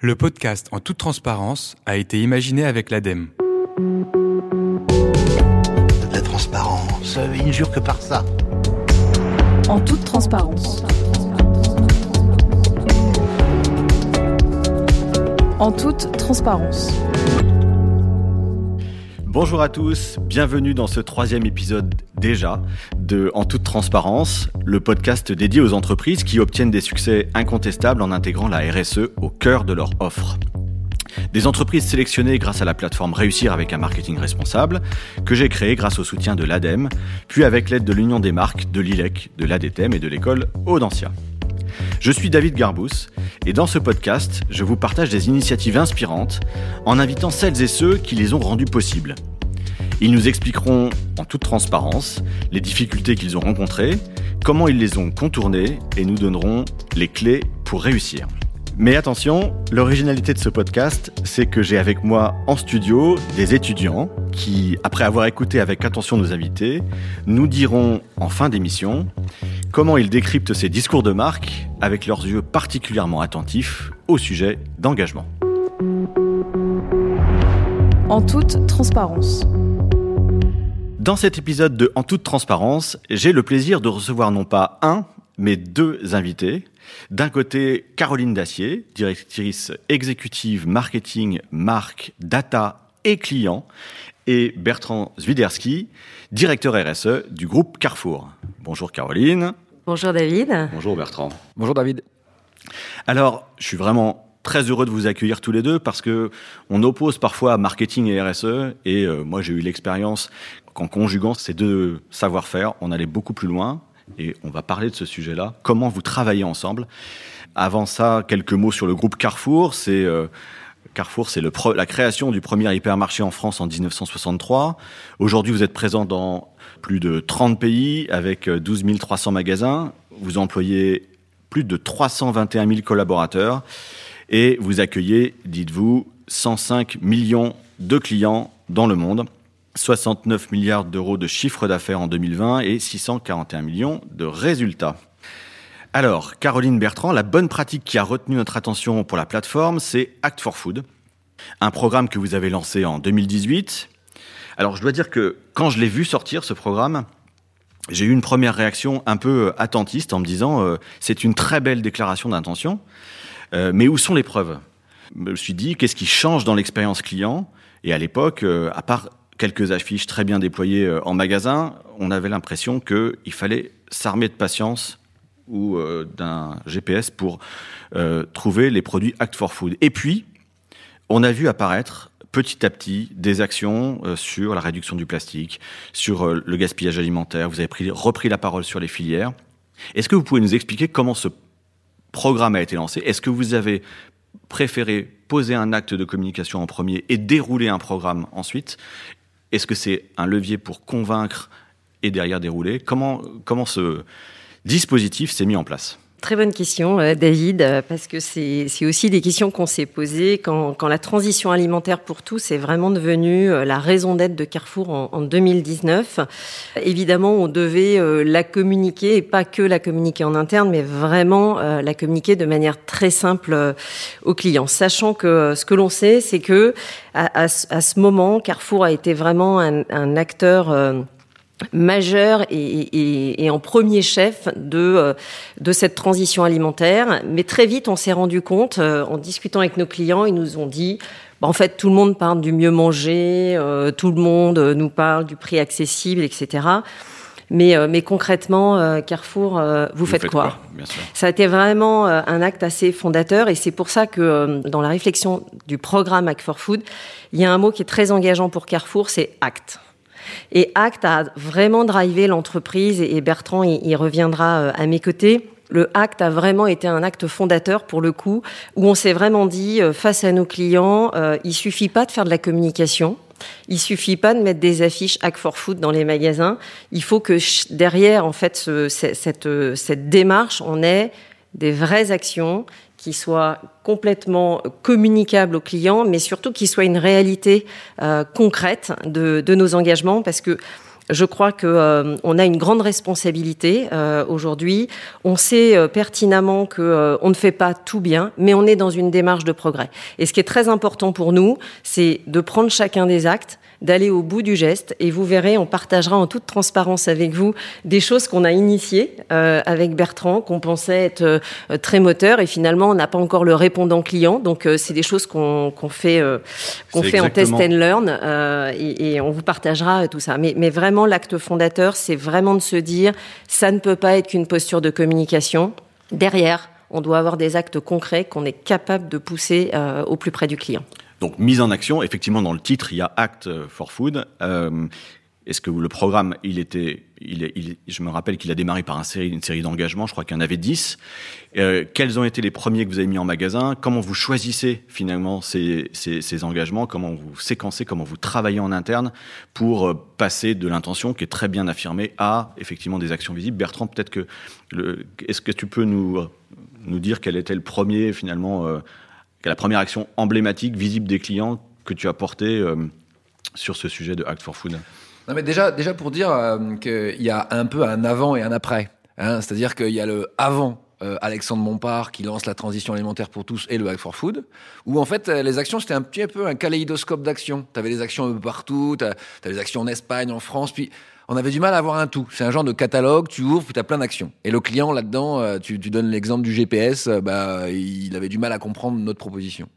Le podcast En toute transparence a été imaginé avec l'ADEME. La transparence, il ne jure que par ça. En toute transparence. En toute transparence. Bonjour à tous, bienvenue dans ce troisième épisode déjà de En toute transparence, le podcast dédié aux entreprises qui obtiennent des succès incontestables en intégrant la RSE au cœur de leur offre. Des entreprises sélectionnées grâce à la plateforme Réussir avec un marketing responsable, que j'ai créée grâce au soutien de l'ADEME, puis avec l'aide de l'Union des marques, de l'ILEC, de l'ADTM et de l'école Audencia. Je suis David Garbous et dans ce podcast, je vous partage des initiatives inspirantes en invitant celles et ceux qui les ont rendues possibles. Ils nous expliqueront en toute transparence les difficultés qu'ils ont rencontrées, comment ils les ont contournées et nous donneront les clés pour réussir. Mais attention, l'originalité de ce podcast, c'est que j'ai avec moi en studio des étudiants qui, après avoir écouté avec attention nos invités, nous diront en fin d'émission comment ils décryptent ces discours de marque avec leurs yeux particulièrement attentifs au sujet d'engagement. En toute transparence. Dans cet épisode de En toute transparence, j'ai le plaisir de recevoir non pas un, mais deux invités. D'un côté, Caroline Dacier, directrice exécutive marketing, marque, data et client, et Bertrand Zwiderski, directeur RSE du groupe Carrefour. Bonjour Caroline. Bonjour David. Bonjour Bertrand. Bonjour David. Alors, je suis vraiment très heureux de vous accueillir tous les deux parce que on oppose parfois marketing et RSE et euh, moi j'ai eu l'expérience qu'en conjuguant ces deux savoir-faire, on allait beaucoup plus loin et on va parler de ce sujet-là. Comment vous travaillez ensemble Avant ça, quelques mots sur le groupe Carrefour. C'est euh, Carrefour, c'est la création du premier hypermarché en France en 1963. Aujourd'hui, vous êtes présent dans plus de 30 pays avec 12 euh, 300 magasins. Vous employez plus de 321 000 collaborateurs et vous accueillez, dites-vous, 105 millions de clients dans le monde. 69 milliards d'euros de chiffre d'affaires en 2020 et 641 millions de résultats. Alors, Caroline Bertrand, la bonne pratique qui a retenu notre attention pour la plateforme, c'est Act for Food, un programme que vous avez lancé en 2018. Alors, je dois dire que quand je l'ai vu sortir, ce programme, j'ai eu une première réaction un peu attentiste en me disant euh, c'est une très belle déclaration d'intention, euh, mais où sont les preuves? Je me suis dit qu'est-ce qui change dans l'expérience client? Et à l'époque, euh, à part quelques affiches très bien déployées euh, en magasin, on avait l'impression qu'il fallait s'armer de patience ou euh, d'un GPS pour euh, trouver les produits Act for Food. Et puis, on a vu apparaître petit à petit des actions sur la réduction du plastique, sur le gaspillage alimentaire. Vous avez pris, repris la parole sur les filières. Est-ce que vous pouvez nous expliquer comment ce programme a été lancé? Est-ce que vous avez préféré poser un acte de communication en premier et dérouler un programme ensuite? Est-ce que c'est un levier pour convaincre et derrière dérouler? Comment, comment ce dispositif s'est mis en place? Très bonne question, euh, David, euh, parce que c'est aussi des questions qu'on s'est posées quand, la transition alimentaire pour tous est vraiment devenue euh, la raison d'être de Carrefour en, en, 2019. Évidemment, on devait la communiquer, et pas que la communiquer en interne, mais vraiment la communiquer de manière très simple aux clients, sachant que ce que l'on sait, c'est que à, ce moment, Carrefour a été vraiment un acteur majeur et, et, et, en premier chef de, euh, de cette transition alimentaire. Mais très vite, on s'est rendu compte, euh, en discutant avec nos clients, ils nous ont dit, bah, en fait, tout le monde parle du mieux manger, euh, tout le monde nous parle du prix accessible, etc. Mais, mais concrètement, Carrefour, vous, vous faites, faites, quoi, quoi? Ça a été vraiment un acte assez fondateur et c'est pour ça que dans la réflexion du programme Act for Food, il y a un mot qui est très engageant pour Carrefour, c'est acte. Et Act a vraiment drivé l'entreprise et Bertrand y, reviendra à mes côtés. Le acte a vraiment été un acte fondateur pour le coup, où on s'est vraiment dit face à nos clients, euh, il suffit pas de faire de la communication. Il suffit pas de mettre des affiches Act for Food dans les magasins. Il faut que derrière, en fait, ce, cette, cette démarche, on ait des vraies actions qui soit complètement communicable aux clients, mais surtout qui soit une réalité euh, concrète de, de, nos engagements, parce que Je crois que euh, on a une grande responsabilité euh, aujourd'hui. On sait euh, pertinemment que on ne fait pas tout bien, mais on est dans une démarche de progrès. Et ce qui est très important pour nous, c'est de prendre chacun des actes d'aller au bout du geste. Et vous verrez, on partagera en toute transparence avec vous des choses qu'on a initiées euh, avec Bertrand, qu'on pensait être euh, très moteur, et finalement, on n'a pas encore le répondant client. Donc, euh, c'est des choses qu'on qu'on fait, euh, qu'on fait en test and learn, euh, et, et, on vous partagera tout ça. Mais, mais vraiment, l'acte fondateur, c'est vraiment de se dire, ça ne peut pas être qu'une posture de communication. Derrière, on doit avoir des actes concrets qu'on est capable de pousser euh, au plus près du client. Donc mise en action, effectivement dans le titre il y a Act for Food. Euh, Est-ce que le programme, il était, je me rappelle qu'il a démarré par une série d'engagements, je crois qu'il y en avait 10. Euh, quels ont été les premiers que vous avez mis en magasin? Comment vous choisissez finalement ces, engagements? Comment vous séquencez? Comment vous travaillez en interne pour euh, passer de l'intention qui est très bien affirmée à effectivement des actions visibles? Bertrand, peut-être que, est-ce que tu peux nous, nous dire quel était le premier finalement euh, la première action emblématique, visible des clients que tu as portée euh, sur ce sujet de Act for Food? Non mais déjà, déjà pour dire euh, qu'il y a un peu un avant et un après. Hein, C'est-à-dire qu'il y a le avant euh, Alexandre Montpart qui lance la transition alimentaire pour tous et le Act for Food, où en fait les actions c'était un petit peu un kaléidoscope d'actions. Tu avais des actions un peu partout, tu as des actions en Espagne, en France, puis on avait du mal à avoir un tout. C'est un genre de catalogue, tu ouvres, puis tu as plein d'actions. Et le client, là-dedans, euh, tu, tu, donnes l'exemple du GPS, euh, bah, il avait du mal à comprendre notre proposition.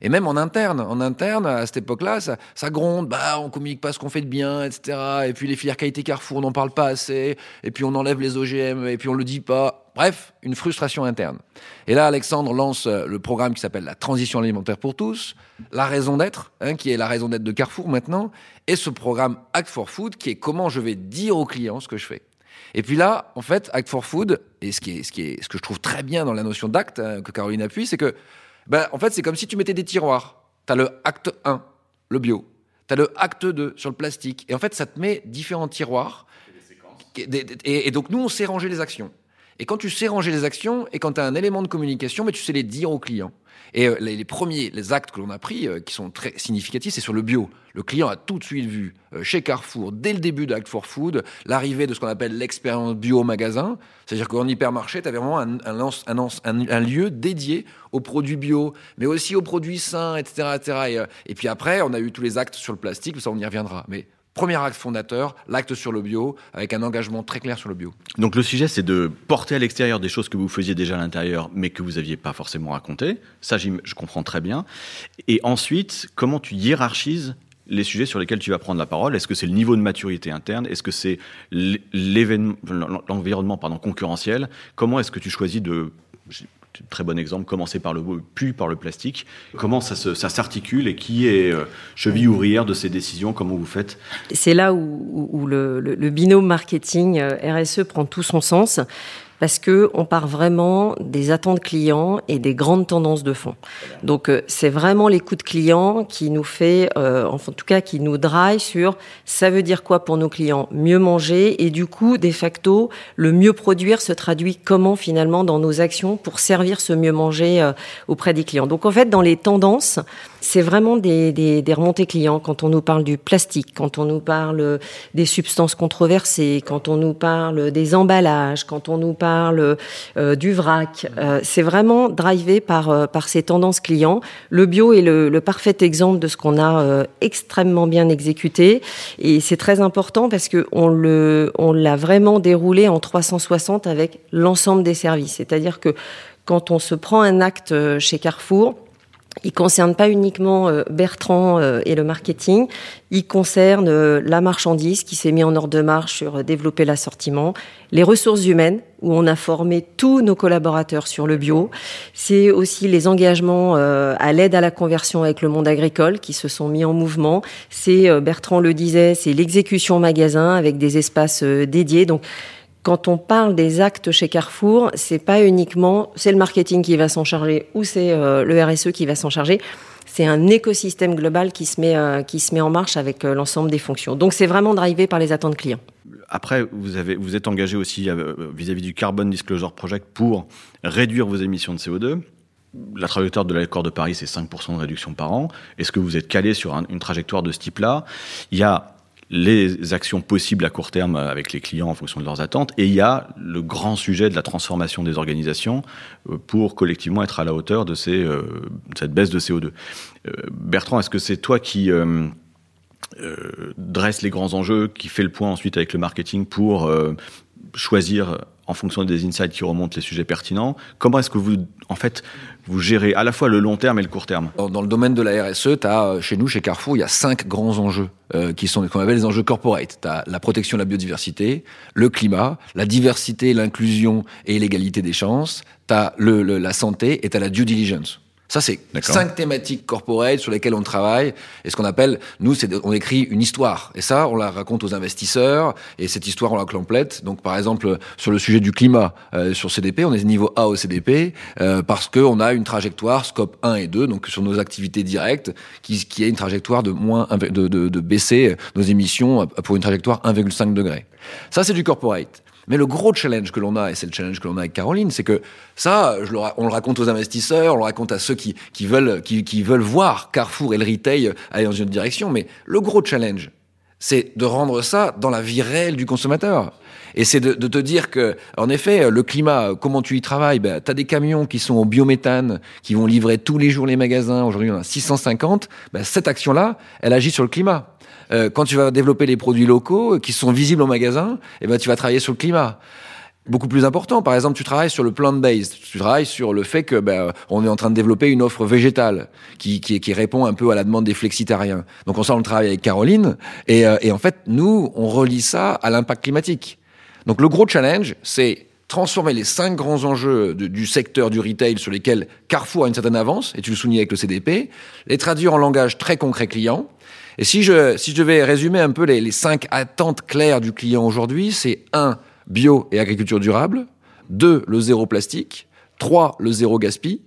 Et même en interne, en interne, à cette époque-là, ça, gronde, bah, on communique pas ce qu'on fait de bien, etc. Et puis les filières qualité Carrefour, on n'en parle pas assez. Et puis on enlève les OGM, et puis on le dit pas. Bref, une frustration interne. Et là, Alexandre lance le programme qui s'appelle la transition alimentaire pour tous, la raison d'être, hein, qui est la raison d'être de Carrefour maintenant, et ce programme Act for Food, qui est comment je vais dire aux clients ce que je fais. Et puis là, en fait, Act for Food, et ce, qui est, ce, qui est, ce que je trouve très bien dans la notion d'acte hein, que Caroline appuie, c'est que, ben, en fait, c'est comme si tu mettais des tiroirs. Tu as le acte 1, le bio. Tu as le acte 2 sur le plastique. Et en fait, ça te met différents tiroirs. Et, et, et donc, nous, on sait ranger les actions. Et quand tu sais ranger les actions et quand tu as un élément de communication, mais tu sais les dire aux clients. Et euh, les, premiers, les actes que l'on a pris, euh, qui sont très significatifs, c'est sur le bio. Le client a tout de suite vu euh, chez Carrefour, dès le début d'Act for Food, l'arrivée de ce qu'on appelle l'expérience bio au magasin. C'est-à-dire qu'en hypermarché, tu avais vraiment un, lieu dédié aux produits bio, mais aussi aux produits sains, etc. etc. Et, et puis après, on a eu tous les actes sur le plastique, ça on y reviendra. Mais Premier acte fondateur, l'acte sur le bio, avec un engagement très clair sur le bio. Donc le sujet, c'est de porter à l'extérieur des choses que vous faisiez déjà à l'intérieur, mais que vous n'aviez pas forcément racontées. Ça, je comprends très bien. Et ensuite, comment tu hiérarchises les sujets sur lesquels tu vas prendre la parole? Est-ce que c'est le niveau de maturité interne? Est-ce que c'est l'environnement concurrentiel? Comment est-ce que tu choisis de très bon exemple, commencer par le puis par le plastique. Comment ça, se, ça s'articule et qui est euh, cheville ouvrière de ces décisions? Comment vous faites? C'est là où, le, le, le, binôme marketing RSE prend tout son sens parce que on part vraiment des attentes clients et des grandes tendances de fond. Donc euh, c'est vraiment l'écoute client qui nous fait, euh, en tout cas qui nous drive sur ça veut dire quoi pour nos clients? Mieux manger et du coup de facto le mieux produire se traduit comment finalement dans nos actions pour servir ce mieux manger euh, auprès des clients. Donc en fait dans les tendances c'est vraiment des, des, des, remontées clients quand on nous parle du plastique, quand on nous parle des substances controversées, quand on nous parle des emballages, quand on nous parle euh, du vrac. Euh, c'est vraiment drivé par, euh, par ces tendances clients. Le bio est le, le parfait exemple de ce qu'on a extrêmement bien exécuté et c'est très important parce que on le, on l'a vraiment déroulé en 360 avec l'ensemble des services. C'est-à-dire que quand on se prend un acte chez Carrefour, il concerne pas uniquement Bertrand et le marketing, il concerne la marchandise qui s'est mis en ordre de marche sur développer l'assortiment, les ressources humaines où on a formé tous nos collaborateurs sur le bio. C'est aussi les engagements à l'aide à la conversion avec le monde agricole qui se sont mis en mouvement. C'est Bertrand le disait, c'est l'exécution magasin avec des espaces dédiés. Donc quand on parle des actes chez Carrefour, c'est pas uniquement c'est le marketing qui va s'en charger ou c'est euh, le RSE qui va s'en charger. C'est un écosystème global qui se met euh, qui se met en marche avec euh, l'ensemble des fonctions. Donc c'est vraiment drivé par les attentes clients. Après, vous avez vous êtes engagé aussi vis-à-vis -vis du Carbon Disclosure Project pour réduire vos émissions de CO2. La trajectoire de l'accord de Paris, c'est 5% de réduction par an. Est-ce que vous êtes calé sur un, une trajectoire de ce type-là? Il y a les actions possibles à court terme avec les clients en fonction de leurs attentes, et il y a le grand sujet de la transformation des organisations euh, pour collectivement être à la hauteur de euh, cette baisse de CO2. Euh, Bertrand, est-ce que c'est toi qui dresse les grands enjeux, qui fait le point ensuite avec le marketing pour choisir en fonction des insights qui remontent les sujets pertinents Comment est-ce que vous, en fait, vous gérez à la fois le long terme et le court terme? Dans, le domaine de la RSE, as, chez nous, chez Carrefour, il y a cinq grands enjeux euh, qui sont qu'on appelle les enjeux corporate. Tu as la protection de la biodiversité, le climat, la diversité, l'inclusion et l'égalité des chances, tu as le, le, la santé et tu as la due diligence. Ça, c'est cinq thématiques corporate sur lesquelles on travaille. Et ce qu'on appelle, nous, c'est on écrit une histoire. Et ça, on la raconte aux investisseurs. Et cette histoire, on la complète. Donc, par exemple, sur le sujet du climat, euh, sur CDP, on est niveau A au CDP euh, parce qu'on a une trajectoire scope 1 et 2, donc sur nos activités directes, qui, qui est une trajectoire de moins de, de, de baisser nos émissions pour une trajectoire 1,5 degré. Ça, c'est du corporate. Mais le gros challenge que l'on a, et c'est le challenge que l'on a avec Caroline, c'est que ça, on le raconte aux investisseurs, on le raconte à ceux qui, veulent, qui, veulent voir Carrefour et le retail aller dans une direction. Mais le gros challenge, c'est de rendre ça dans la vie réelle du consommateur. Et c'est de, de, te dire que, en effet, le climat, comment tu y travailles ben, Tu as des camions qui sont au biométhane, qui vont livrer tous les jours les magasins. Aujourd'hui, on a 650. Ben, cette action-là, elle agit sur le climat. Euh, quand tu vas développer les produits locaux qui sont visibles au magasin, eh ben, tu vas travailler sur le climat beaucoup plus important. Par exemple, tu travailles sur le plant-based. Tu travailles sur le fait que ben, on est en train de développer une offre végétale qui, qui, qui, répond un peu à la demande des flexitariens. Donc on ça, on le travaille avec Caroline. Et, euh, et en fait, nous, on relie ça à l'impact climatique. Donc le gros challenge, c'est transformer les cinq grands enjeux du secteur du retail sur lesquels Carrefour a une certaine avance, et tu le soulignes avec le CDP, les traduire en langage très concret client, et si je, si je devais résumer un peu les, les cinq attentes claires du client aujourd'hui, c'est un, bio et agriculture durable, deux, le zéro plastique, trois, le zéro gaspille,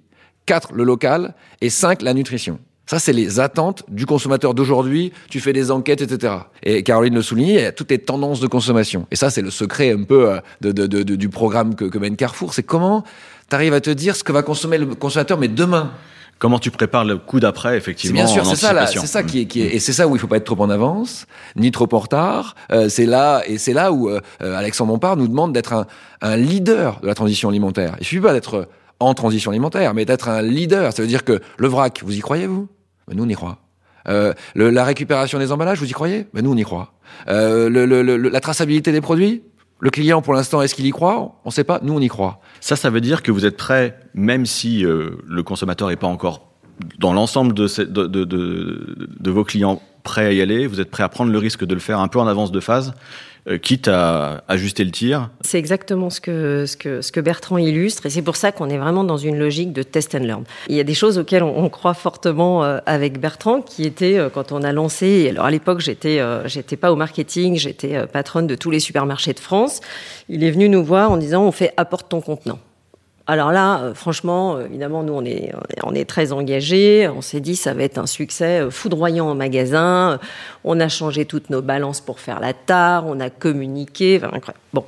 quatre, le local, et cinq, la nutrition. Ça, c'est les attentes du consommateur d'aujourd'hui. Tu fais des enquêtes, etc. Et Caroline le souligne, il y a toutes les tendances de consommation. Et ça, c'est le secret un peu de, de, de, du programme que, que mène Carrefour. C'est comment tu arrives à te dire ce que va consommer le consommateur, mais demain? Comment tu prépares le coup d'après, effectivement. Bien sûr, c'est ça, c'est ça qui est, qui est, et c'est ça où il faut pas être trop en avance, ni trop en retard. Euh, c'est là, et c'est là où euh, Alexandre Bompard nous demande d'être un, un, leader de la transition alimentaire. Il suffit pas d'être en transition alimentaire, mais d'être un leader. Ça veut dire que le vrac, vous y croyez vous? Ben, Nous, on y croit. Euh, le, la récupération des emballages, vous y croyez? Ben, Nous, on y croit. Euh, le, le, la traçabilité des produits? Le client, pour l'instant, est-ce qu'il y croit? On ne sait pas. Nous, on y croit. Ça, ça veut dire que vous êtes prêt, même si euh, le consommateur n'est pas encore dans l'ensemble de, de, de, de, vos clients prêt à y aller, vous êtes prêt à prendre le risque de le faire un peu en avance de phase quitte à ajuster le tir. C'est exactement ce que, ce, que, ce que Bertrand illustre, et c'est pour ça qu'on est vraiment dans une logique de test and learn. Il y a des choses auxquelles on, on croit fortement euh, avec Bertrand, qui était euh, quand on a lancé, alors à l'époque j'étais j'étais pas au marketing, j'étais patronne de tous les supermarchés de France, il est venu nous voir en disant on fait apporte ton contenant. Alors là, euh, franchement, évidemment, nous, on est, on est très engagés. On s'est dit, ça va être un succès euh, foudroyant en magasin. On a changé toutes nos balances pour faire la tare. On a communiqué. Enfin, bon,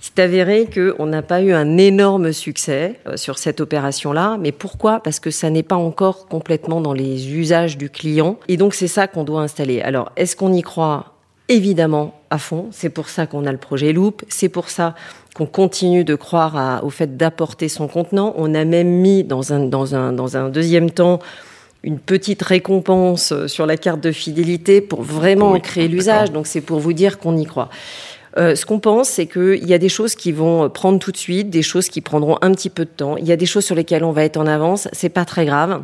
c'est avéré qu'on n'a pas eu un énorme succès euh, sur cette opération-là. Mais pourquoi? Parce que ça n'est pas encore complètement dans les usages du client. Et donc, c'est ça qu'on doit installer. Alors, est-ce qu'on y croit? Évidemment, à fond. C'est pour ça qu'on a le projet Loop. C'est pour ça qu'on continue de croire à, au fait d'apporter son contenant. On a même mis dans un, dans un, dans un deuxième temps une petite récompense sur la carte de fidélité pour vraiment oui, créer l'usage. Donc c'est pour vous dire qu'on y croit. Euh, ce qu'on pense, c'est qu'il y a des choses qui vont prendre tout de suite, des choses qui prendront un petit peu de temps. Il y a des choses sur lesquelles on va être en avance. C'est pas très grave.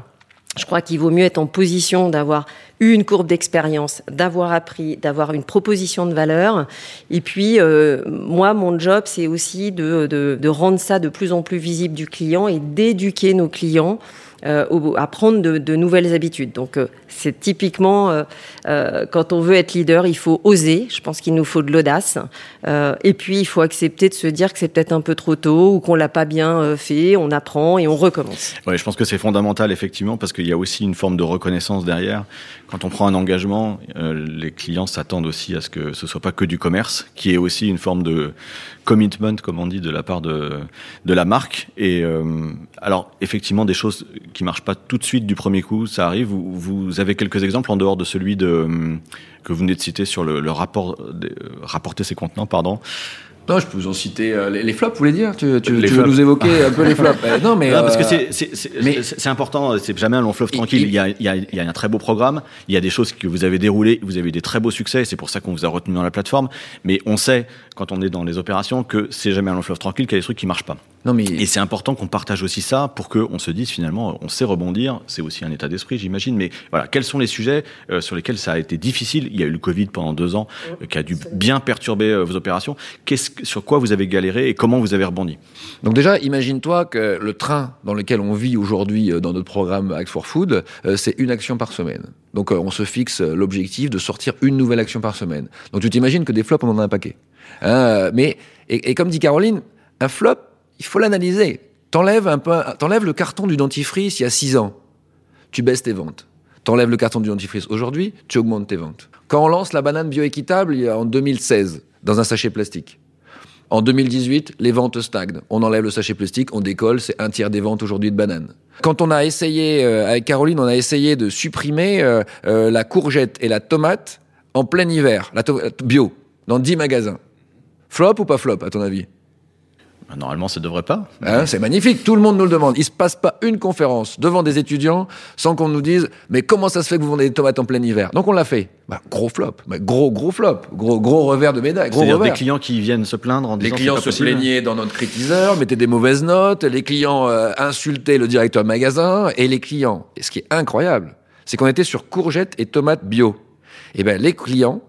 Je crois qu'il vaut mieux être en position d'avoir une courbe d'expérience, d'avoir appris, d'avoir une proposition de valeur. Et puis, euh, moi, mon job, c'est aussi de, de, de, rendre ça de plus en plus visible du client et d'éduquer nos clients euh, à prendre de, nouvelles habitudes. Donc, euh, c'est typiquement euh, quand on veut être leader, il faut oser. Je pense qu'il nous faut de l'audace. Et puis, il faut accepter de se dire que c'est peut-être un peu trop tôt ou qu'on l'a pas bien fait. On apprend et on recommence. Oui, je pense que c'est fondamental effectivement parce qu'il y a aussi une forme de reconnaissance derrière. Quand on prend un engagement, les clients s'attendent aussi à ce que ce soit pas que du commerce, qui est aussi une forme de commitment, comme on dit, de la part de de la marque. Et alors, effectivement, des choses qui marchent pas tout de suite du premier coup, ça arrive. Vous, vous avez quelques exemples en dehors de celui de, que vous venez de citer sur le, le rapport, de, rapporter ses contenants, pardon. Non, je peux vous en citer euh, les, les, flops, vous voulez dire? Tu, tu, Les tu veux nous évoquer un peu les flops? Euh, Non, mais Non, parce que euh, c'est- important, c'est jamais un long fleuve Il- tranquille. il- Il y, a, il, y a, il y a un très beau programme, il y a des choses que vous avez déroulées, vous avez eu des très beaux succès, c'est pour ça qu'on vous a retenu dans la plateforme. Mais on sait, quand on est dans les opérations, que c'est jamais un long fleuve tranquille, qu'il y a des trucs qui marchent pas. non, mais Et c'est important qu'on partage aussi ça pour qu'on se dise finalement, on sait rebondir. C'est aussi un état d'esprit, j'imagine. Mais voilà, quels sont les sujets euh, sur lesquels ça a été difficile? Il y a eu le Covid pendant deux ans, euh, qui a dû bien perturber euh, vos opérations. Qu'est-ce sur quoi vous avez galéré et comment vous avez rebondi? Donc déjà, imagine-toi que le train dans lequel on vit aujourd'hui euh, dans notre programme Act for Food, euh, c'est une action par semaine. Donc euh, on se fixe l'objectif de sortir une nouvelle action par semaine. Donc tu t'imagines que des flops, on en a un paquet. Euh, mais et, comme dit Caroline, un flop, il faut l'analyser. T'enlèves un peu, t'enlèves le carton du dentifrice il y a six ans, tu baisses tes ventes. T'enlèves le carton du dentifrice aujourd'hui, tu augmentes tes ventes. Quand on lance la banane bioéquitable en 2016 dans un sachet plastique, en 2018, les ventes stagnent. On enlève le sachet plastique, on décolle, c'est un tiers des ventes aujourd'hui de bananes. Quand on a essayé, euh, avec Caroline, on a essayé de supprimer euh, la courgette et la tomate en plein hiver, la bio, dans 10 magasins. Flop ou pas flop, à ton avis Bah, Normalement, ça devrait pas. Hein, c'est magnifique, tout le monde nous le demande. Il se passe pas une conférence devant des étudiants sans qu'on nous dise mais comment ça se fait que vous vendez des tomates en plein hiver? Donc on l'a fait. Bah, gros flop, bah, gros gros flop, gros gros revers de médaille, gros C'est-à-dire des revers. clients qui viennent se plaindre en Les disant clients c'est se possible. plaignaient dans notre critiseur, mettaient des mauvaises notes, les clients euh, insultaient le directeur de magasin, et les clients, et ce qui est incroyable, c'est qu'on était sur courgettes et tomates bio. Et ben les clients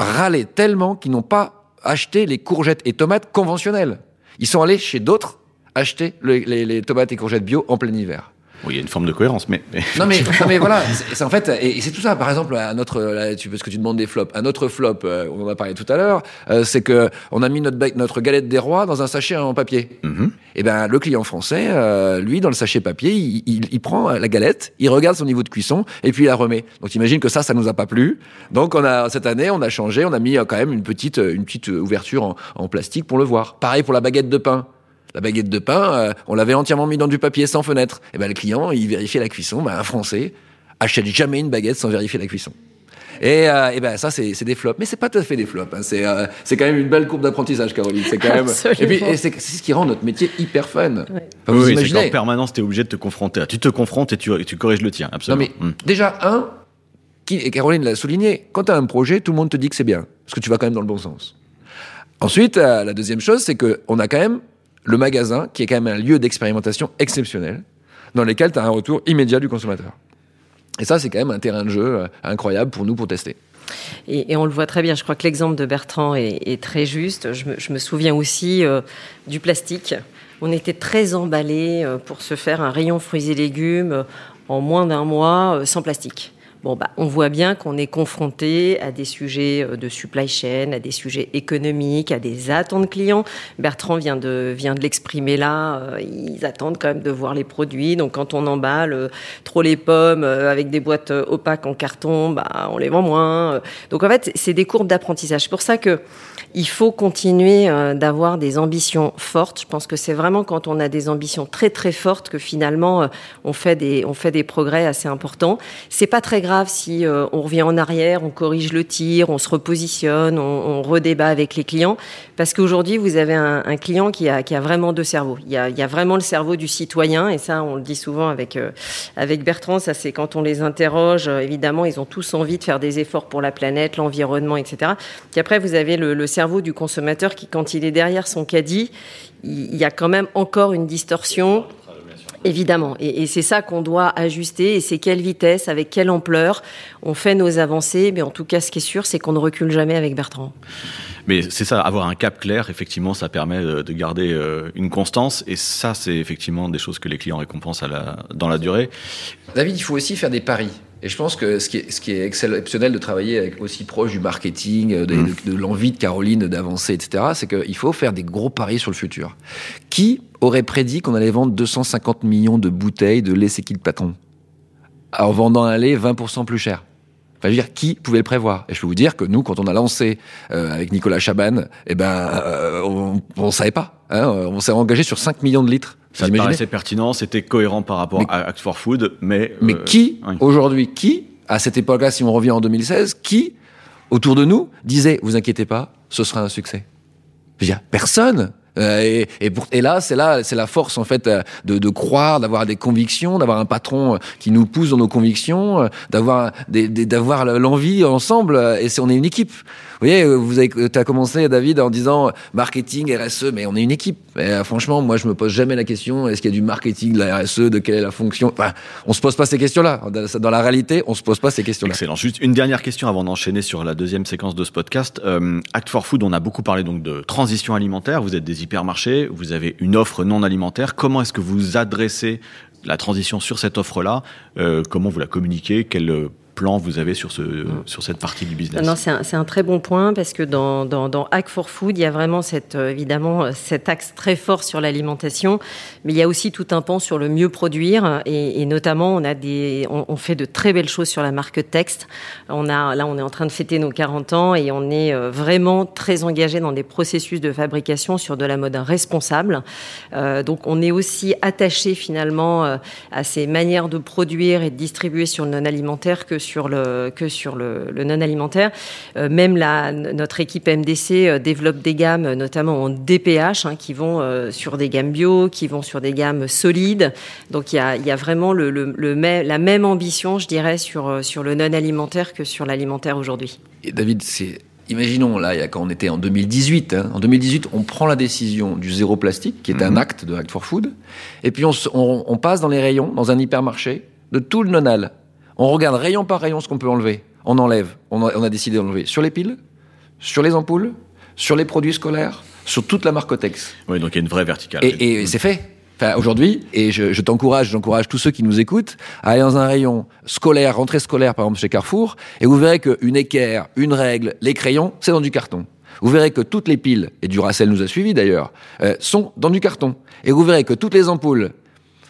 râlaient tellement qu'ils n'ont pas acheté les courgettes et tomates conventionnelles. Ils sont allés chez d'autres acheter le- les, les tomates et courgettes bio en plein hiver. Oui, il y a une forme de cohérence, mais. mais- Non mais, non mais voilà, c'est en fait, et, et c'est tout ça. Par exemple, un autre, là, tu, parce que tu demandes des flops, un autre flop, euh, on en a parlé tout à l'heure, euh, c'est que on a mis notre, notre galette des rois dans un sachet en papier. Mhm. Et ben le client français, euh, lui, dans le sachet papier, il, il- il prend la galette, il regarde son niveau de cuisson et puis il la remet. Donc t'imagines que ça, ça nous a pas plu. Donc on a cette année, on a changé, on a mis euh, quand même une petite, euh, une petite ouverture en, en plastique pour le voir. Pareil pour la baguette de pain. La baguette de pain, euh, on l'avait entièrement mis dans du papier sans fenêtre. Et ben le client, il vérifiait la cuisson. Ben, un Français achète jamais une baguette sans vérifier la cuisson. Et, euh, et ben ça c'est c'est des flops, mais c'est pas tout à fait des flops. hein. C'est euh, c'est quand même une belle courbe d'apprentissage, Caroline. C'est quand même. Absolument. Et puis et c'est c'est ce qui rend notre métier hyper fun. Enfin, Oui, vous oui, c'est qu'en permanence, tu es obligé de te confronter. Tu te confrontes et tu, corriges le tien, Non absolument. mais Mm. déjà un, qui, et Caroline l'a souligné, quand tu as un projet, tout le monde te dit que c'est bien, parce que tu vas quand même dans le bon sens. Ensuite, euh, la deuxième chose, c'est que on a quand même le magasin, qui est quand même un lieu d'expérimentation exceptionnel, dans lequel tu as un retour immédiat du consommateur. Et ça, c'est quand même un terrain de jeu euh, incroyable pour nous pour tester. Et, on le voit très bien. Je crois que l'exemple de Bertrand est, très juste. Je me, souviens aussi euh, du plastique. On était très emballés euh, pour se faire un rayon fruits et légumes en moins d'un mois sans plastique. Bon, bah, on voit bien qu'on est confronté à des sujets euh, de supply chain, à des sujets économiques, à des attentes clients. Bertrand vient de, vient de l'exprimer là. euh, Ils attendent quand même de voir les produits. Donc, quand on emballe euh, trop les pommes avec des boîtes opaques en carton, bah, on les vend moins. Donc, en fait, c'est des courbes d'apprentissage. C'est pour ça que il faut continuer d'avoir des ambitions fortes. Je pense que c'est vraiment quand on a des ambitions très très fortes que finalement on fait des on fait des progrès assez importants. C'est pas très grave si euh, on revient en arrière, on corrige le tir, on se repositionne, on, redébat avec les clients, parce qu'aujourd'hui vous avez un, client qui a vraiment deux cerveaux. Il y a vraiment le cerveau du citoyen et ça on le dit souvent avec euh, avec Bertrand. Ça c'est quand on les interroge. euh, évidemment ils ont tous envie de faire des efforts pour la planète, l'environnement, etc. Puis après vous avez le, cerveau du consommateur qui quand il est derrière son caddie, il y a quand même encore une distorsion. Évidemment, et, et c'est ça qu'on doit ajuster, et c'est quelle vitesse, avec quelle ampleur on fait nos avancées, mais en tout cas ce qui est sûr, c'est qu'on ne recule jamais avec Bertrand. Mais c'est ça, avoir un cap clair, effectivement, ça permet de de garder euh, une constance. Et ça, c'est effectivement des choses que les clients récompensent à la, dans la durée. David, il faut aussi faire des paris. Et je pense que ce qui est, ce qui est exceptionnel de travailler avec aussi proche du marketing, de, Mmh. de- de l'envie de Caroline d'avancer, etc., c'est qu'il faut faire des gros paris sur le futur. Qui aurait prédit qu'on allait vendre 250 millions de bouteilles de lait C'est qui le patron? En vendant un lait 20% plus cher Enfin, je veux dire, qui pouvait le prévoir? Et je peux vous dire que nous, quand on a lancé euh, avec Nicolas Chaban, eh ben, euh, on, on savait pas. Hein, on s'est engagé sur 5 millions de litres Ça me paraissait pertinent, c'était cohérent par rapport Mais- à Act for Food, mais... Mais euh, qui, oui. aujourd'hui, qui, à cette époque-là, si on revient en 2016, qui, autour de nous, disait, vous inquiétez pas, ce sera un succès? Je veux dire, personne. Euh, et, et, pour- et là, c'est là, c'est la force en fait euh, de, de croire, d'avoir des convictions, d'avoir un patron euh, qui nous pousse dans nos convictions, d'avoir d'avoir l'envie ensemble. Et c'est, on est une équipe. Vous voyez, vous avez, as commencé David en disant marketing, RSE, mais on est une équipe. Et, franchement, moi, je me pose jamais la question est-ce qu'il y a du marketing, de la RSE, de quelle est la fonction? Enfin, On se pose pas ces questions-là. Dans- la réalité, on se pose pas ces questions-là. Excellent. Juste une dernière question avant d'enchaîner sur la deuxième séquence de ce podcast. Act for Food, on a beaucoup parlé donc de transition alimentaire. Vous êtes des hypermarchés, vous avez une offre non alimentaire. Comment est-ce que vous adressez la transition sur cette offre-là? Euh, Comment vous la communiquez? Quel euh, plan vous avez sur, ce, sur cette partie du business? Non, c'est un, un très bon point parce que dans, dans, Hack for Food, il y a vraiment cette, euh, évidemment cet axe très fort sur l'alimentation, mais il y a aussi tout un pan sur le mieux produire et, notamment on a des, on, fait de très belles choses sur la marque texte. On a, là, on est en train de fêter nos 40 ans et on est euh, vraiment très engagé dans des processus de fabrication sur de la mode responsable. Euh, donc, on est aussi attaché finalement à ces manières de produire et de distribuer sur le non alimentaire que sur le que sur le, le non alimentaire. Euh, même la, notre équipe MDC euh, développe des gammes, euh, notamment en DPH, hein, qui vont euh, sur des gammes bio, qui vont sur des gammes solides. Donc il y a, il y a vraiment le, le, le même- la même ambition, je dirais, sur sur le non alimentaire que sur l'alimentaire aujourd'hui. Et David, c'est imaginons là, il y a- quand on était en 2018, hein, en 2018, on prend la décision du zéro plastique, qui est un acte de Act for Food, et puis on- on passe dans les rayons, dans un hypermarché, de tout le nonal. On regarde rayon par rayon ce qu'on peut enlever. On enlève. On a, on a décidé d'enlever sur les piles, sur les ampoules, sur les produits scolaires, sur toute la marque Otex. Oui, donc il y a une vraie verticale. Et, et c'est fait. Enfin, aujourd'hui, et je, je t'encourage, j'encourage tous ceux qui nous écoutent à aller dans un rayon scolaire, rentrée scolaire, par exemple chez Carrefour, et vous verrez qu'une équerre, une règle, les crayons, c'est dans du carton. Vous verrez que toutes les piles, et Duracell nous a suivis d'ailleurs, euh, sont dans du carton. Et vous verrez que toutes les ampoules,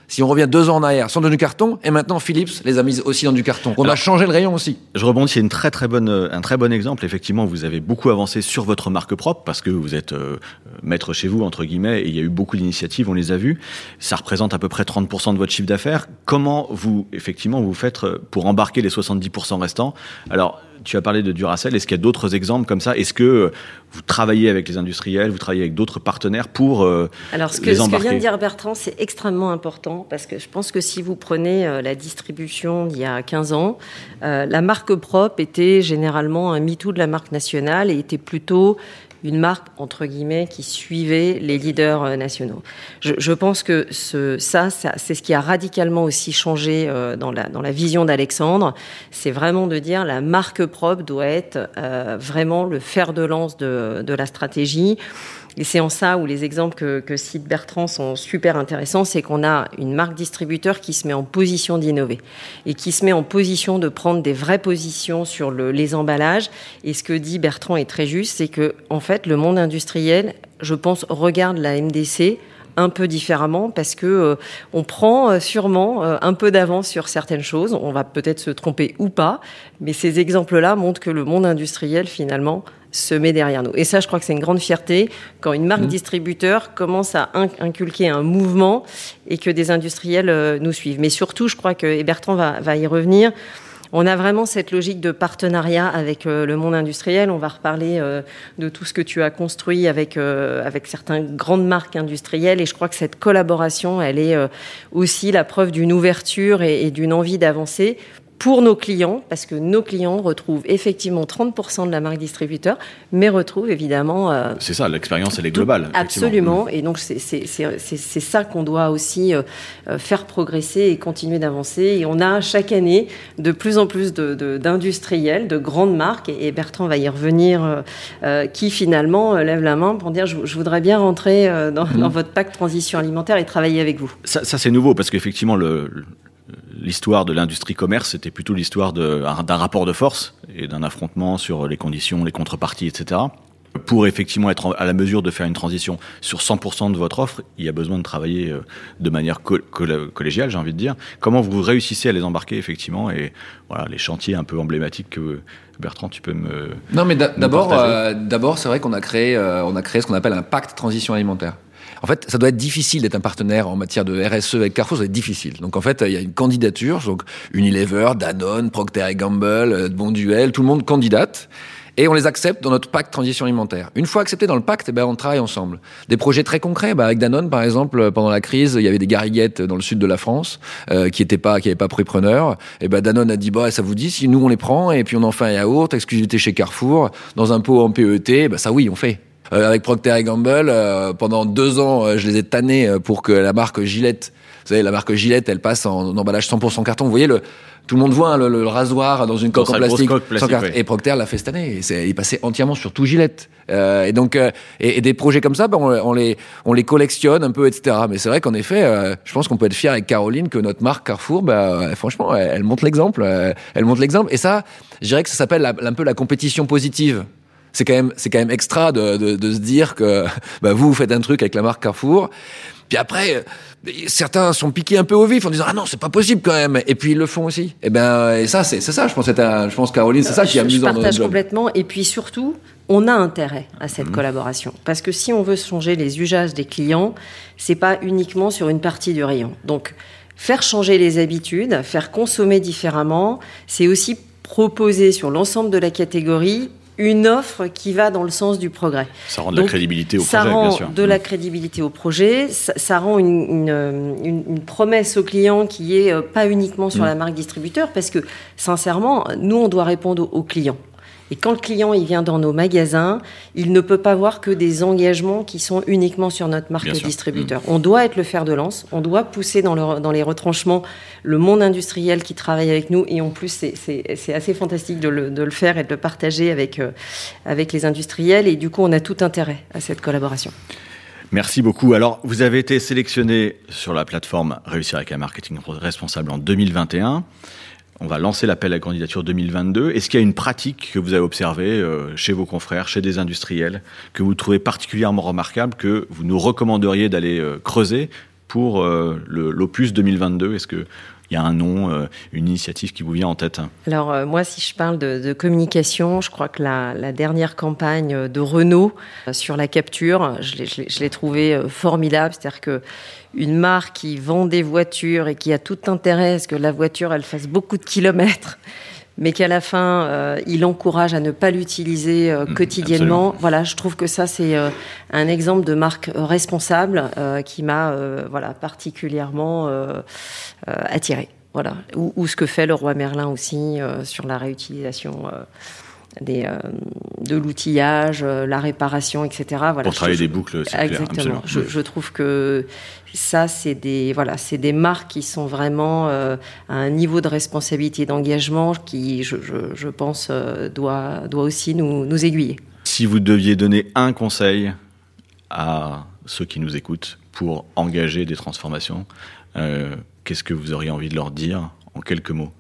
si on revient deux ans en arrière, sont dans du carton, et maintenant Philips les a mises aussi dans du carton. On a changé le rayon aussi. Je rebondis, c'est une très très bonne, un très bon exemple. Effectivement, vous avez beaucoup avancé sur votre marque propre parce que vous êtes euh, maître chez vous entre guillemets. Et il y a eu beaucoup d'initiatives, on les a vues. Ça représente à peu près 30% de votre chiffre d'affaires. Comment vous effectivement vous faites euh, pour embarquer les 70% restants? Alors, tu as parlé de Duracell. Est-ce qu'il y a d'autres exemples comme ça? Est-ce que euh, vous travaillez avec les industriels, vous travaillez avec d'autres partenaires pour euh, Alors, ce que, les ce que embarquer vient de dire Bertrand, c'est extrêmement important parce que je pense que si vous prenez euh, la distribution d'il y a 15 ans, euh, la marque propre était généralement un MeToo de la marque nationale et était plutôt une marque, entre guillemets, qui suivait les leaders euh, nationaux. Je, je pense que ce, ça, c'est ce qui a radicalement aussi changé euh, dans, la, dans la vision d'Alexandre. C'est vraiment de dire la marque propre doit être euh, vraiment le fer de lance de, de la stratégie. C'est en ça où les exemples que, cite Bertrand sont super intéressants, c'est qu'on a une marque distributeur qui se met en position d'innover et qui se met en position de prendre des vraies positions sur le, les emballages. Et ce que dit Bertrand est très juste, c'est que en fait le monde industriel, je pense, regarde la MDC un peu différemment parce que euh, on prend euh, sûrement euh, un peu d'avance sur certaines choses. On va peut-être se tromper ou pas, mais ces exemples-là montrent que le monde industriel finalement se met derrière nous. Et ça, je crois que c'est une grande fierté quand une marque distributeur commence à in- inculquer un mouvement et que des industriels euh, nous suivent. Mais surtout, je crois que et Bertrand va, va y revenir. On a vraiment cette logique de partenariat avec euh, le monde industriel. On va reparler euh, de tout ce que tu as construit avec, euh, avec certaines grandes marques industrielles. Et je crois que cette collaboration, elle est aussi la preuve d'une ouverture et, et d'une envie d'avancer pour nos clients, parce que nos clients retrouvent effectivement 30% de la marque distributeur, mais retrouvent évidemment euh, C'est ça, l'expérience elle est globale. Absolument. Et donc, c'est ça qu'on doit aussi euh, euh, faire progresser et continuer d'avancer. Et on a chaque année de plus en plus de- de- d'industriels, de, grandes marques, et, et Bertrand va y revenir, euh, qui finalement lèvent la main pour dire je, je voudrais bien rentrer dans, Mmh. dans votre pacte transition alimentaire et travailler avec vous. Ça, ça, c'est nouveau parce qu'effectivement, le, l'histoire de l'industrie commerce, c'était plutôt l'histoire d'un rapport de force et d'un affrontement sur les conditions, les contreparties, etc. Pour effectivement être à la mesure de faire une transition sur 100% de votre offre, il y a besoin de travailler euh, de manière co- coll- collégiale, j'ai envie de dire. Comment vous réussissez à les embarquer effectivement et voilà les chantiers un peu emblématiques que Bertrand, tu peux me Non, mais d'abord, euh, d'abord, c'est vrai qu'on a créé, euh, on a créé ce qu'on appelle un pacte transition alimentaire. En fait, ça doit être difficile d'être un partenaire en matière de RSE avec Carrefour, ça doit être difficile. Donc en fait, il y a une candidature, donc Unilever, Danone, Procter Gamble, euh, Bonduel, tout le monde candidate et on les accepte dans notre pacte transition alimentaire. Une fois accepté dans le pacte, eh ben, on travaille ensemble. Des projets très concrets, bah, avec Danone par exemple, pendant la crise, il y avait des gariguettes dans le sud de la France euh, qui étaient pas, qui n'avaient pas pris preneur. Et ben Danone a dit bah ça vous dit si nous on les prend et puis on en fait un yaourt, exclusivité chez Carrefour, dans un pot en PET, bah ça oui on fait. Euh, avec Procter Gamble, euh, pendant deux ans, euh, je les ai tannés pour que la marque Gillette, vous savez, la marque Gillette, elle passe en, emballage 100% carton. Vous voyez le, tout le monde voit hein, le, rasoir dans une coque en plastique. Et Procter l'a fait cette année. il est passé entièrement sur tout Gillette. Euh, et donc, et, des projets comme ça, ben, on, les, on les collectionne un peu, etc. Mais c'est vrai qu'en effet, je pense qu'on peut être fier avec Caroline que notre marque Carrefour, ben, franchement, elle, montre l'exemple. elle montre l'exemple. Et ça, je dirais que ça s'appelle un peu la compétition positive c'est quand même c'est quand même extra de, de, de se dire que bah, vous, vous faites un truc avec la marque Carrefour. Puis après, certains sont piqués un peu au vif en disant ah non c'est pas possible quand même. Et puis ils le font aussi. Et ben et ça c'est ça je pense je pense Caroline c'est ça qui est amusant je partage complètement. Et puis surtout on a intérêt à cette mmh. collaboration. Parce que si on veut changer les usages des clients c'est pas uniquement sur une partie du rayon. Donc faire changer les habitudes faire consommer différemment c'est aussi proposer sur l'ensemble de la catégorie une offre qui va dans le sens du progrès. Ça rend de la crédibilité au ça projet, rend bien sûr. de la crédibilité au projet, ça, rend une, une, une, promesse au client qui est euh, pas uniquement sur mm. la marque distributeur, parce que sincèrement, nous, on doit répondre aux clients. Et quand le client il vient dans nos magasins, il ne peut pas voir que des engagements qui sont uniquement sur notre marque distributeur. Mm. On doit être le fer de lance, on doit pousser dans, le, dans les retranchements le monde industriel qui travaille avec nous. Et en plus, c'est assez fantastique de le, de le, faire et de le partager avec, euh, avec les industriels. Et du coup, on a tout intérêt à cette collaboration. Merci beaucoup. Alors, vous avez été sélectionné sur la plateforme Réussir avec un marketing responsable en 2021. On va lancer l'appel à candidature 2022. Est-ce qu'il y a une pratique que vous avez observée euh, chez vos confrères, chez des industriels, que vous trouvez particulièrement remarquable, que vous nous recommanderiez d'aller euh, creuser pour euh, l'opus 2022 Est-ce que il y a un nom, euh, une initiative qui vous vient en tête Alors euh, moi, si je parle de, communication, je crois que la, dernière campagne de Renault euh, sur la capture, je l'ai trouvée formidable. C'est-à-dire que une marque qui vend des voitures et qui a tout intérêt à ce que la voiture elle fasse beaucoup de kilomètres mais qu'à la fin, il encourage à ne pas l'utiliser mmh, quotidiennement. Voilà, je trouve que ça, c'est un exemple de marque responsable qui m'a voilà, particulièrement attiré. Voilà. Ou, ce que fait le roi Merlin aussi sur la réutilisation des, de l'outillage, la réparation, etc. Voilà, Pour travailler des boucles, c'est Exactement. je, je, trouve que ça, c'est des, voilà, c'est des marques qui sont vraiment à un niveau de responsabilité et d'engagement qui, je, je pense, doit, doit aussi nous, nous aiguiller. Si vous deviez donner un conseil à ceux qui nous écoutent pour engager des transformations, euh, qu'est-ce que vous auriez envie de leur dire en quelques mots?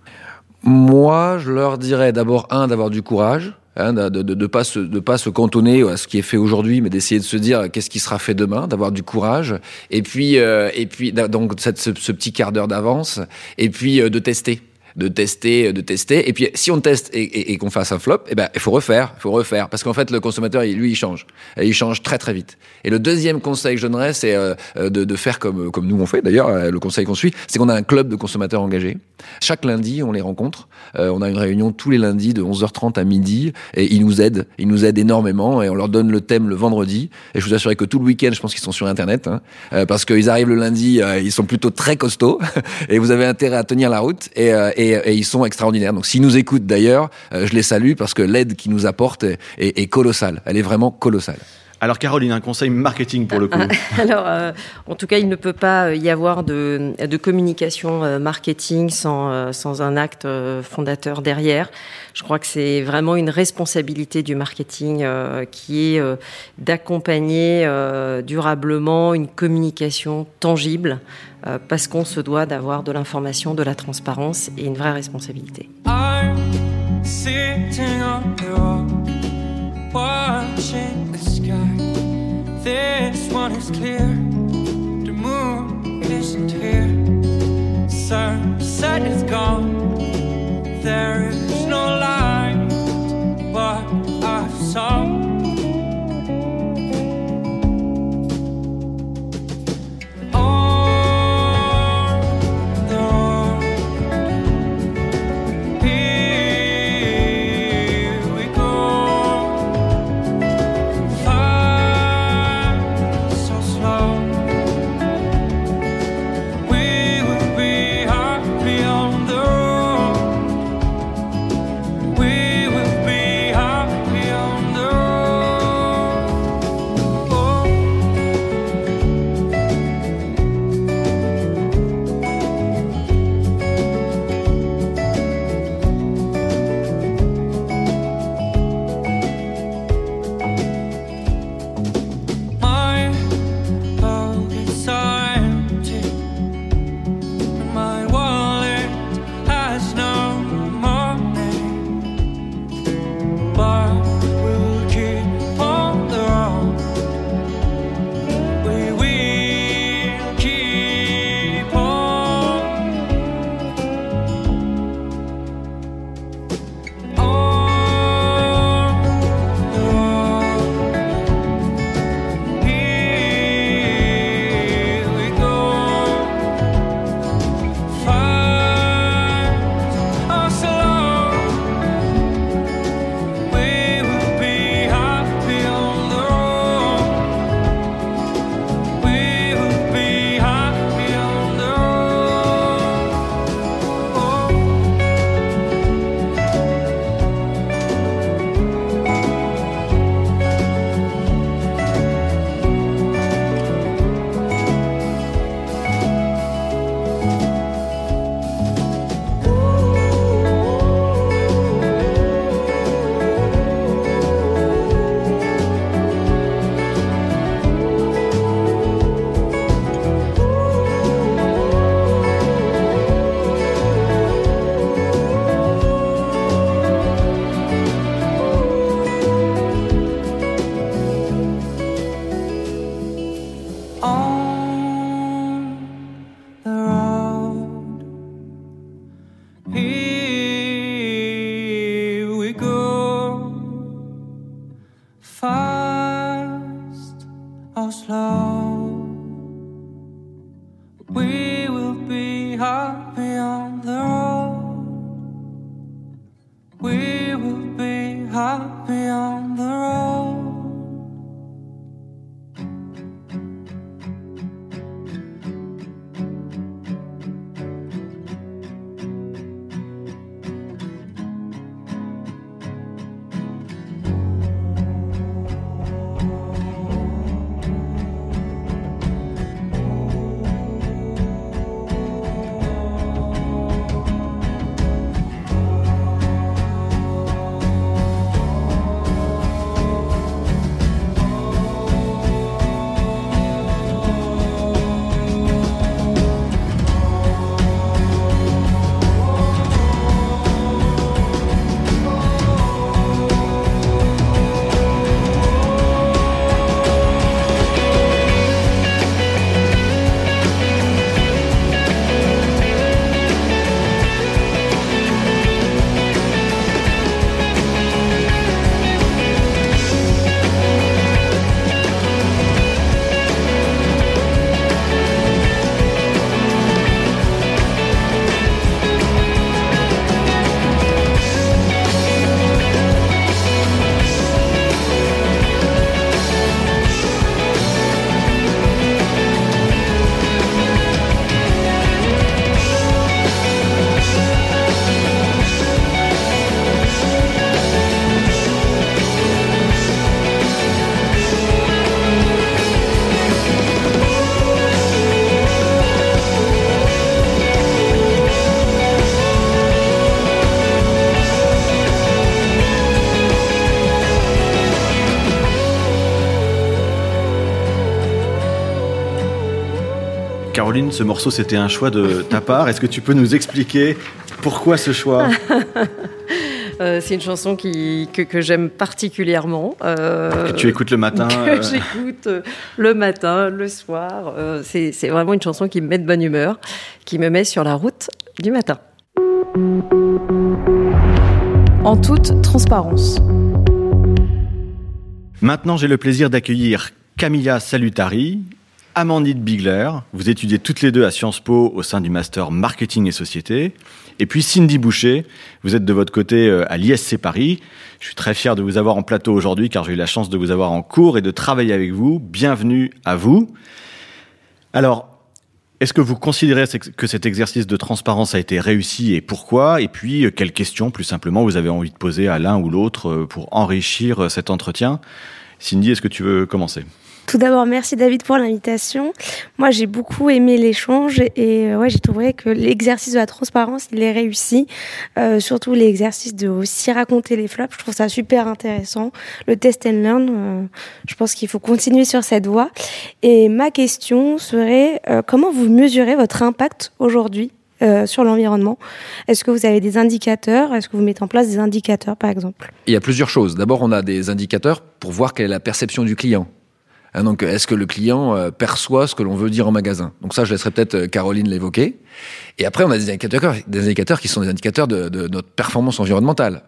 Moi, je leur dirais d'abord, un, d'avoir du courage. Hein, de ne pas, se, de pas se cantonner à ce qui est fait aujourd'hui, mais d'essayer de se dire qu'est-ce qui sera fait demain, d'avoir du courage, et puis, euh, et puis donc cette, ce, petit quart d'heure d'avance, et puis euh, de tester de tester, de tester. Et puis, si on teste et, qu'on fasse un flop, eh ben, il faut refaire, il faut refaire. Parce qu'en fait, le consommateur, lui, il change. Et il change très, très vite. Et le deuxième conseil que je donnerais, c'est euh, de, de, faire comme, comme nous on fait, d'ailleurs, euh, le conseil qu'on suit, c'est qu'on a un club de consommateurs engagés. Chaque lundi, on les rencontre. Euh, on a une réunion tous les lundis de 11h30 à midi. Et ils nous aident. Ils nous aident énormément. Et on leur donne le thème le vendredi. Et je vous assure que tout le week-end, je pense qu'ils sont sur Internet. Hein, parce qu'ils arrivent le lundi, ils sont plutôt très costauds. et vous avez intérêt à tenir la route. Et, et et, ils sont extraordinaires. Donc s'ils nous écoutent d'ailleurs, euh, je les salue parce que l'aide qu'ils nous apportent est, colossale. Elle est vraiment colossale. Alors Caroline, un conseil marketing pour le coup. Ah, alors, euh, en tout cas, il ne peut pas euh, y avoir de, de communication euh, marketing sans, sans, un acte fondateur derrière. Je crois que c'est vraiment une responsabilité du marketing qui est d'accompagner durablement une communication tangible parce qu'on se doit d'avoir de l'information, de la transparence et une vraie responsabilité. This one is clear. The moon isn't here. Sunset is gone. Beyond. Caroline, ce morceau, c'était un choix de ta part. Est-ce que tu peux nous expliquer pourquoi ce choix? Euh, c'est une chanson qui, que, que j'aime particulièrement. euh, Que tu écoutes le matin que euh, j'écoute le matin, le soir. C'est vraiment une chanson qui me met de bonne humeur, qui me met sur la route du matin. En toute transparence. Maintenant, j'ai le plaisir d'accueillir Camilla Salutari, Amandine Bigler. Vous étudiez toutes les deux à Sciences Po au sein du master Marketing et Société. Et puis Cindy Boucher, vous êtes de votre côté euh, à l'ISC Paris. Je suis très fier de vous avoir en plateau aujourd'hui car j'ai eu la chance de vous avoir en cours et de travailler avec vous. Bienvenue à vous. Alors, est-ce que vous considérez que cet exercice de transparence a été réussi et pourquoi? Et puis, euh, quelles questions, plus simplement, vous avez envie de poser à l'un ou l'autre euh, pour enrichir cet entretien? Cindy, est-ce que tu veux commencer? Tout d'abord, merci David pour l'invitation. Moi, j'ai beaucoup aimé l'échange et euh, ouais, j'ai trouvé que l'exercice de la transparence, il est réussi. Euh, surtout l'exercice de aussi raconter les flops, je trouve ça super intéressant. Le test and learn, euh, je pense qu'il faut continuer sur cette voie. Et ma question serait, euh, comment vous mesurez votre impact aujourd'hui euh, sur l'environnement? Est-ce que vous avez des indicateurs? Est-ce que vous mettez en place des indicateurs, par exemple? Il y a plusieurs choses. D'abord, on a des indicateurs pour voir quelle est la perception du client. Hein, donc, est-ce que le client euh, perçoit ce que l'on veut dire en magasin? Donc ça, je laisserai peut-être euh, Caroline l'évoquer. Et après, on a des indicateurs, des indicateurs qui sont des indicateurs de, de notre performance environnementale.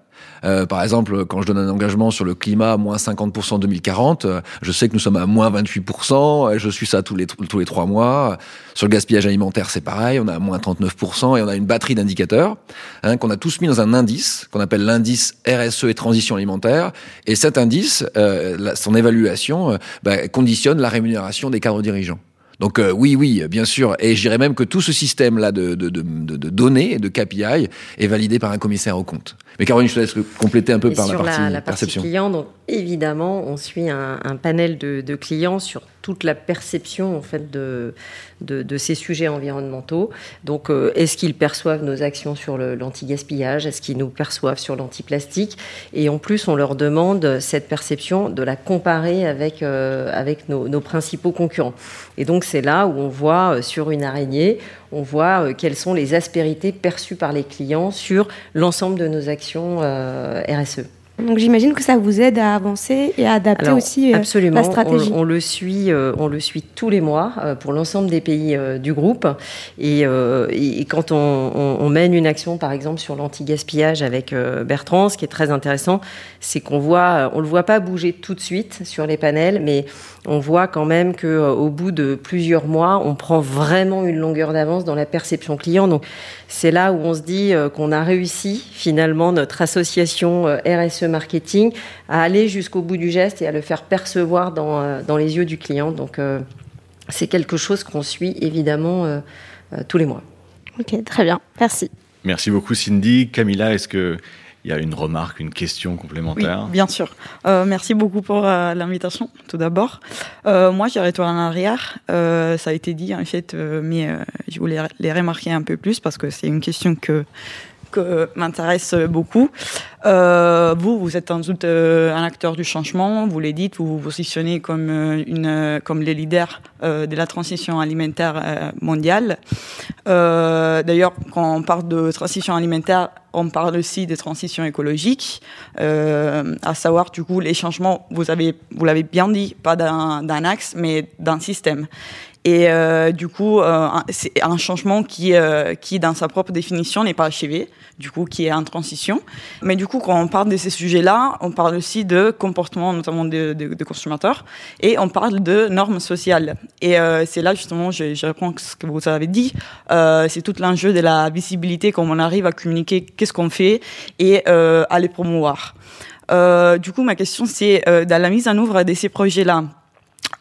Euh, par exemple, quand je donne un engagement sur le climat, moins 50% en 2040, euh, je sais que nous sommes à moins 28%, euh, je suis ça tous les, tous les trois mois. Sur le gaspillage alimentaire, c'est pareil, on a moins 39%, et on a une batterie d'indicateurs hein, qu'on a tous mis dans un indice, qu'on appelle l'indice RSE et transition alimentaire. Et cet indice, euh, la- son évaluation, euh, bah, conditionne la rémunération des cadres dirigeants. Donc euh, oui, oui, bien sûr. Et je dirais même que tout ce système-là de, de, de, de, données et de KPI est validé par un commissaire au compte. Mais Caroline, je te laisse compléter un peu Et par sur la partie, la, la partie perception. client, donc évidemment, on suit un, un panel de, de clients sur toute la perception en fait de, de, de ces sujets environnementaux. Donc, euh, est-ce qu'ils perçoivent nos actions sur l'anti-gaspillage? Est-ce qu'ils nous perçoivent sur l'anti-plastique? Et en plus, on leur demande cette perception de la comparer avec euh, avec nos, nos principaux concurrents. Et donc, c'est là où on voit euh, sur une araignée, on voit euh, quelles sont les aspérités perçues par les clients sur l'ensemble de nos actions euh, RSE. Donc j'imagine que ça vous aide à avancer et à adapter Alors, aussi euh, absolument, la stratégie. On, on le suit, euh, on le suit tous les mois euh, pour l'ensemble des pays euh, du groupe. Et, quand on, on- on mène une action, par exemple sur l'anti-gaspillage avec Bertrand, ce qui est très intéressant, c'est qu'on voit, on le voit pas bouger tout de suite sur les panels, mais on voit quand même que euh, au bout de plusieurs mois, on prend vraiment une longueur d'avance dans la perception client. Donc c'est là où on se dit euh, qu'on a réussi finalement notre association euh, RSE marketing à aller jusqu'au bout du geste et à le faire percevoir dans, dans les yeux du client. Donc c'est quelque chose qu'on suit évidemment tous les mois. Ok, très bien, merci. Merci beaucoup Cindy. Camilla, est-ce que il y a une remarque, une question complémentaire Oui, bien sûr. Euh, merci beaucoup pour euh, l'invitation, tout d'abord. Euh, moi, j'irai toi en arrière. Ça a été dit, en fait, mais je voulais les remarquer un peu plus parce que c'est une question que que m'intéresse beaucoup. Euh, vous, vous êtes sans doute euh, un acteur du changement, vous l'avez dit, vous vous positionnez comme, euh, une, comme les leaders euh, de la transition alimentaire euh, mondiale. Euh, D'ailleurs, quand on parle de transition alimentaire, on parle aussi de transition écologique, à savoir du coup les changements, vous avez, vous l'avez bien dit, pas d'un axe, mais d'un système. Et euh, du coup, euh, c'est un changement qui, euh, qui, dans sa propre définition, n'est pas achevé, du coup, qui est en transition. Mais du coup, quand on parle de ces sujets-là, on parle aussi de comportement, notamment des de, de consommateurs, et on parle de normes sociales. Et euh, c'est là, justement, je, je réponds à ce que vous avez dit, euh, c'est tout l'enjeu de la visibilité, comment on arrive à communiquer qu'est-ce qu'on fait et euh, à les promouvoir. Du coup, ma question, c'est dans la mise en œuvre de ces projets-là,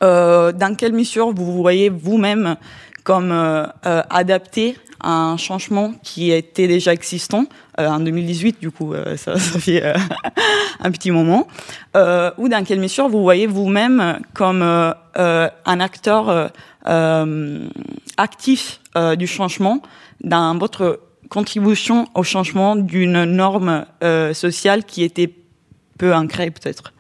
euh, dans quelle mesure vous voyez vous-même comme euh, euh, adapté à un changement qui était déjà existant euh, en 2018, du coup, euh, ça, ça fait un petit moment, ou dans quelle mesure vous voyez vous-même comme un acteur actif du changement dans votre contribution au changement d'une norme sociale qui était peu ancrée peut-être?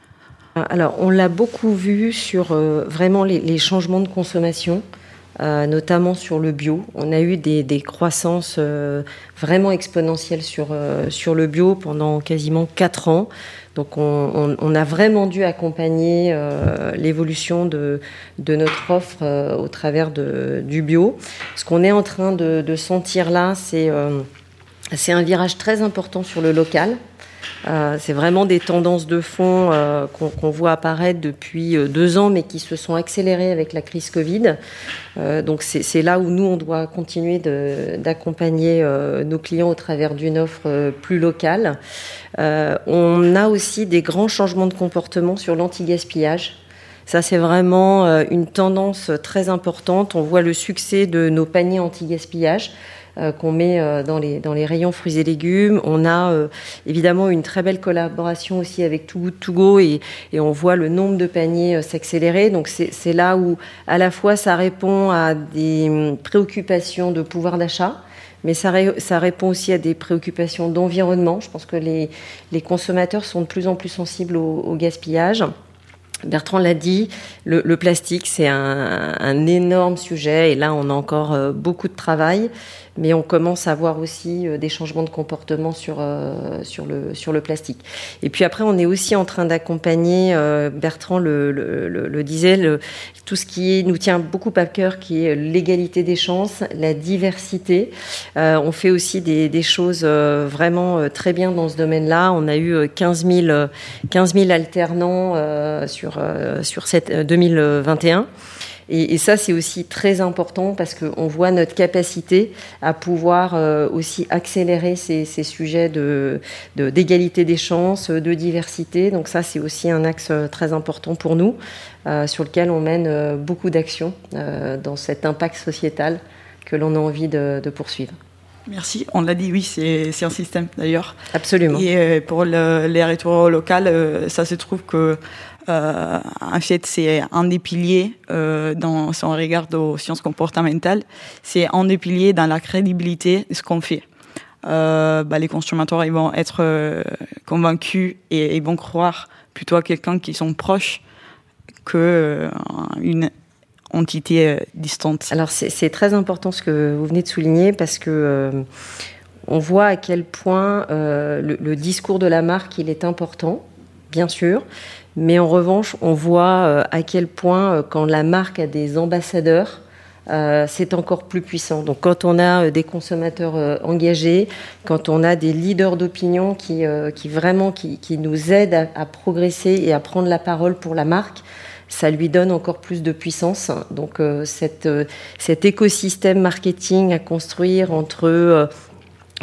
Alors, on l'a beaucoup vu sur euh, vraiment les, changements de consommation, euh, notamment sur le bio. On a eu des, croissances euh, vraiment exponentielles sur, euh, le bio pendant quasiment quatre ans. Donc, on, a vraiment dû accompagner euh, l'évolution de, notre offre euh, au travers du bio. Ce qu'on est en train de, de sentir là, c'est un virage très important sur le local. Euh, c'est vraiment des tendances de fond euh, qu'on qu voit apparaître depuis euh, deux ans, mais qui se sont accélérées avec la crise Covid. Donc c'est là où nous, on doit continuer d'accompagner nos clients au travers d'une offre plus locale. on a aussi des grands changements de comportement sur l'anti-gaspillage. Ça, c'est vraiment une tendance très importante. On voit le succès de nos paniers anti-gaspillage qu'on met euh, dans, les, rayons fruits et légumes. On a euh, évidemment une très belle collaboration aussi avec Too et, on voit le nombre de paniers s'accélérer. Donc c'est là où à la fois ça répond à des préoccupations de pouvoir d'achat, mais ça, ré, ça, répond aussi à des préoccupations d'environnement. Je pense que les, consommateurs sont de plus en plus sensibles au gaspillage. Bertrand l'a dit, le, plastique, c'est un, énorme sujet et là, on a encore euh, beaucoup de travail, mais on commence à voir aussi euh, des changements de comportement sur, euh, sur, le, sur le plastique. Et puis après, on est aussi en train d'accompagner, Bertrand le, disait, tout ce qui nous tient beaucoup à cœur, qui est l'égalité des chances, la diversité. On fait aussi des, des choses vraiment très bien dans ce domaine-là. On a eu 15 000, 15 000 alternants sur, sur cette 2021. Et, et ça, c'est aussi très important parce qu'on voit notre capacité à pouvoir euh, aussi accélérer ces, ces sujets d'égalité de, de, des chances, de diversité. Donc ça, c'est aussi un axe très important pour nous, euh, sur lequel on mène euh, beaucoup d'actions euh, dans cet impact sociétal que l'on a envie de, de poursuivre. Merci. On l'a dit, oui, c'est un système d'ailleurs. Absolument. Et euh, pour le, les retours locaux, euh, ça se trouve que euh, en fait, c'est un des piliers euh, dans son regard aux sciences comportementales. C'est un des piliers dans la crédibilité de ce qu'on fait. Euh, bah, les consommateurs vont être euh, convaincus et vont croire plutôt à quelqu'un qui sont proches que une entité distante. Alors c'est très important ce que vous venez de souligner parce que on voit à quel point le, le, discours de la marque il est important, bien sûr, mais en revanche on voit euh, à quel point euh, quand la marque a des ambassadeurs euh, c'est encore plus puissant. Donc quand on a des consommateurs engagés, quand on a des leaders d'opinion qui, vraiment qui, nous aident à, à, progresser et à prendre la parole pour la marque, ça lui donne encore plus de puissance. Donc cette, cet écosystème marketing à construire entre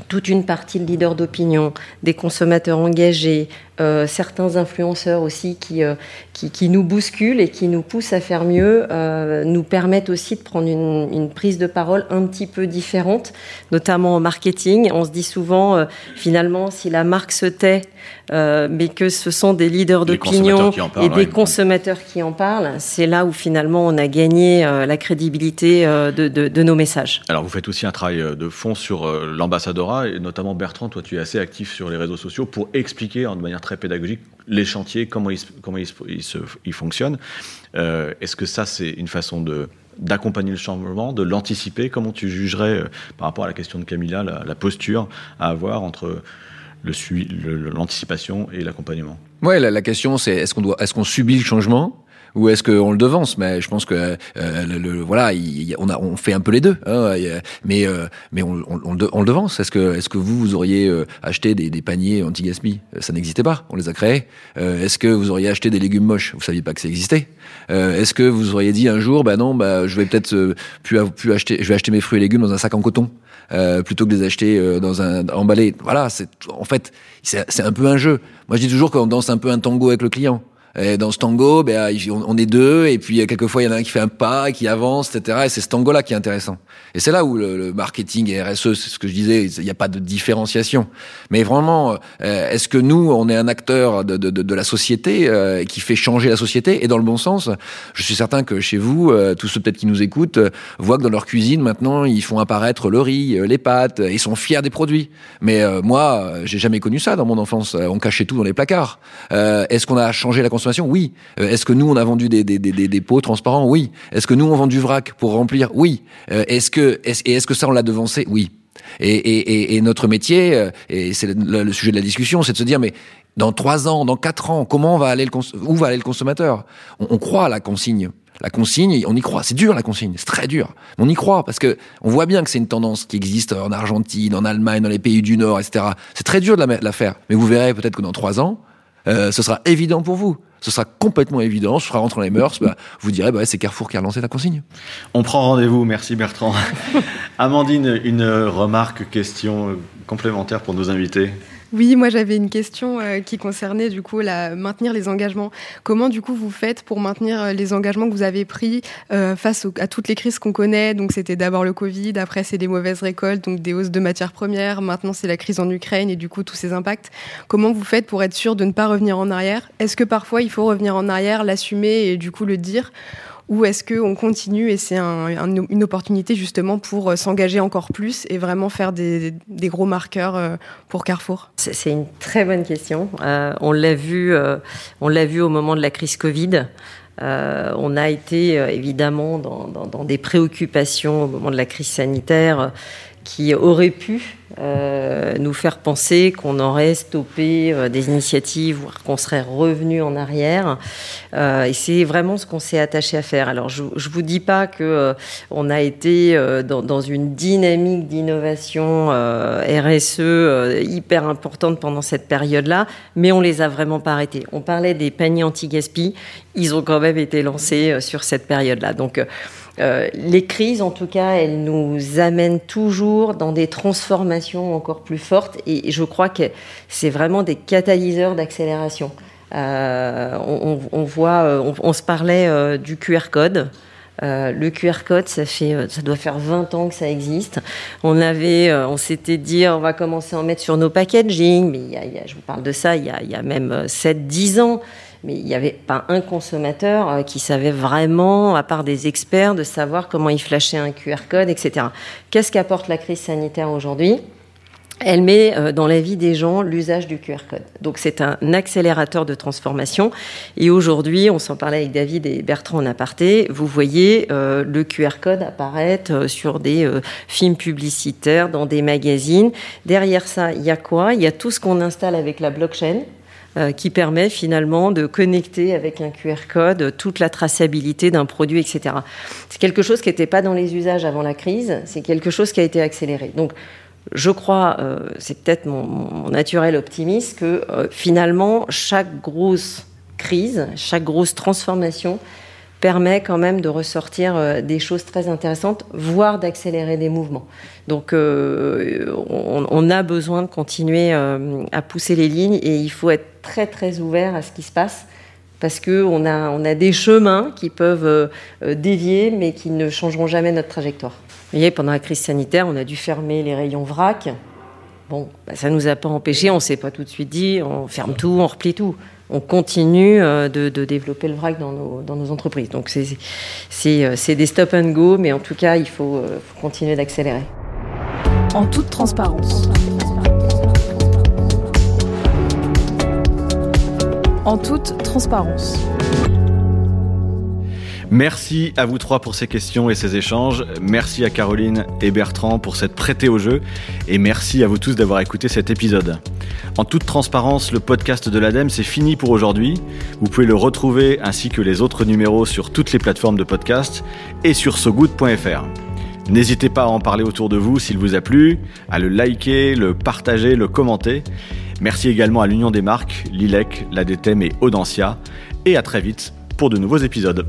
toute une partie de leaders d'opinion, des consommateurs engagés, euh, certains influenceurs aussi qui, euh, qui, qui, nous bousculent et qui nous poussent à faire mieux, euh, nous permettent aussi de prendre une, une, prise de parole un petit peu différente, notamment en marketing. On se dit souvent, finalement, si la marque se tait, mais que ce sont des leaders d'opinion et des consommateurs qui en parlent, c'est là où finalement on a gagné la crédibilité de, de, de, nos messages. Alors vous faites aussi un travail de fond sur l'ambassadorat, et notamment Bertrand, toi tu es assez actif sur les réseaux sociaux pour expliquer de manière très pédagogique. Les chantiers, comment ils, comment ils, ils, fonctionnent. Euh, Est-ce que ça, c'est une façon de d'accompagner le changement, de l'anticiper? Comment tu jugerais, euh, par rapport à la question de Camilla, la, posture à avoir entre l'anticipation le, et l'accompagnement? Ouais, la, la question c'est est-ce qu'on qu'on subit le changement? Ou est-ce qu'on le devance? Mais je pense que euh, le, le, voilà, il, on a on fait un peu les deux, hein, mais euh, mais on, on, on, le devance. Est-ce que est-ce que vous vous auriez euh, acheté des, des paniers anti-gaspi Ça n'existait pas, on les a créés. Est-ce que vous auriez acheté des légumes moches? Vous saviez pas que ça existait. Est-ce que vous auriez dit un jour, bah non, bah je vais peut-être plus, plus acheter, je vais acheter mes fruits et légumes dans un sac en coton plutôt que de les acheter dans un emballé? Voilà, c'est en fait c'est un peu un jeu. Moi je dis toujours qu'on danse un peu un tango avec le client. Et dans ce tango, ben, on est deux, et puis quelquefois il y en a un qui fait un pas, qui avance, etc. Et c'est ce tango-là qui est intéressant. Et c'est là où le, le, marketing et RSE, c'est ce que je disais, il n'y a pas de différenciation. Mais vraiment, euh, est-ce que nous, on est un acteur de, de, de la société euh, qui fait changer la société? Et dans le bon sens Je suis certain que chez vous, euh, tous ceux peut-être qui nous écoutent, voient que dans leur cuisine maintenant, ils font apparaître le riz, les pâtes, ils sont fiers des produits. Mais moi, j'ai jamais connu ça dans mon enfance. On cachait tout dans les placards. est-ce qu'on a changé la consommation oui. Euh, est-ce que nous, on a vendu des, des, pots transparents Oui. Est-ce que nous, on vend du vrac pour remplir Oui. Euh, est-ce que, et est-ce que ça, on l'a devancé Oui. Et, notre métier, euh, et c'est le, sujet de la discussion, c'est de se dire, mais dans trois ans, dans quatre ans, comment va aller le où va aller le consommateur? On, croit à la consigne. La consigne, on y croit. C'est dur la consigne, c'est très dur. On y croit parce que on voit bien que c'est une tendance qui existe en Argentine, en Allemagne, dans les pays du Nord, etc. C'est très dur de la, faire. Mais vous verrez peut-être que dans trois ans, ce sera évident pour vous ce sera complètement évident, ce sera rentré dans les mœurs, bah, vous direz, bah, c'est Carrefour qui a lancé la consigne. On prend rendez-vous, merci Bertrand. Amandine, une remarque, question complémentaire pour nos invités? Oui, moi j'avais une question euh, qui concernait du coup la maintenir les engagements. Comment du coup vous faites pour maintenir euh, les engagements que vous avez pris euh, face à toutes les crises qu'on connaît? Donc c'était d'abord le Covid, après c'est des mauvaises récoltes, donc des hausses de matières premières, maintenant c'est la crise en Ukraine et du coup tous ces impacts. Comment vous faites pour être sûr de ne pas revenir en arrière? Est-ce que parfois il faut revenir en arrière, l'assumer et du coup le dire? Ou est-ce qu'on continue et c'est un, un, une opportunité justement pour euh, s'engager encore plus et vraiment faire des, gros marqueurs euh, pour Carrefour? C'est une très bonne question. Euh, on l'a vu, on l'a vu au moment de la crise Covid. On a été évidemment dans, des préoccupations au moment de la crise sanitaire qui auraient pu euh, nous faire penser qu'on aurait stoppé euh, des initiatives, voire qu'on serait revenu en arrière. Euh, et c'est vraiment ce qu'on s'est attaché à faire. Alors, je ne vous dis pas que euh, on a été euh, dans, dans, une dynamique d'innovation RSE hyper importante pendant cette période-là, mais on les a vraiment pas arrêtés. On parlait des paniers anti-gaspi, ils ont quand même été lancés sur cette période-là. Donc euh, les crises, en tout cas, elles nous amènent toujours dans des transformations encore plus fortes et je crois que c'est vraiment des catalyseurs d'accélération. Euh, euh, on, se parlait du QR code. Le QR code, ça fait, ça doit faire 20 ans que ça existe. On avait, on s'était dit, on va commencer à en mettre sur nos packaging, mais je vous parle de ça, il y a même 7-10 ans mais il n'y avait pas un consommateur euh, qui savait vraiment, à part des experts, de savoir comment il flashait un QR code, etc. Qu'est-ce qu'apporte la crise sanitaire aujourd'hui? Elle met euh, dans la vie des gens l'usage du QR code. Donc c'est un accélérateur de transformation. Et aujourd'hui, on s'en parlait avec David et Bertrand en aparté, vous voyez euh, le QR code apparaître sur des films publicitaires, dans des magazines. Derrière ça, il y a quoi? Il y a tout ce qu'on installe avec la blockchain qui permet finalement de connecter avec un QR code toute la traçabilité d'un produit, etc. C'est quelque chose qui n'était pas dans les usages avant la crise, c'est quelque chose qui a été accéléré. Donc, je crois, euh, c'est peut-être mon, mon, naturel optimiste, que euh, finalement, chaque grosse crise, chaque grosse transformation permet quand même de ressortir euh, des choses très intéressantes, voire d'accélérer des mouvements. Donc euh, on, a besoin de continuer euh, à pousser les lignes et il faut être très très ouvert à ce qui se passe parce qu'on a, on a des chemins qui peuvent dévier mais qui ne changeront jamais notre trajectoire. Vous voyez, pendant la crise sanitaire, on a dû fermer les rayons vrac. Bon, bah, ça ne nous a pas empêché, on ne s'est pas tout de suite dit on ferme tout, on replie tout on continue euh, de, développer le vrac dans nos, entreprises. Donc euh, c'est des stop and go, mais en tout cas, il faut, euh, faut continuer d'accélérer. En toute transparence. En toute transparence. Merci à vous trois pour ces questions et ces échanges. Merci à Caroline et Bertrand pour cette prêtée au jeu. Et merci à vous tous d'avoir écouté cet épisode. En toute transparence, le podcast de l'ADEME, c'est fini pour aujourd'hui. Vous pouvez le retrouver ainsi que les autres numéros sur toutes les plateformes de podcast et sur sogood.fr. N'hésitez pas à en parler autour de vous s'il vous a plu, à le liker, le partager, le commenter. Merci également à l'Union des marques, l'ILEC, l'ADTEM et Audencia. Et à très vite pour de nouveaux épisodes.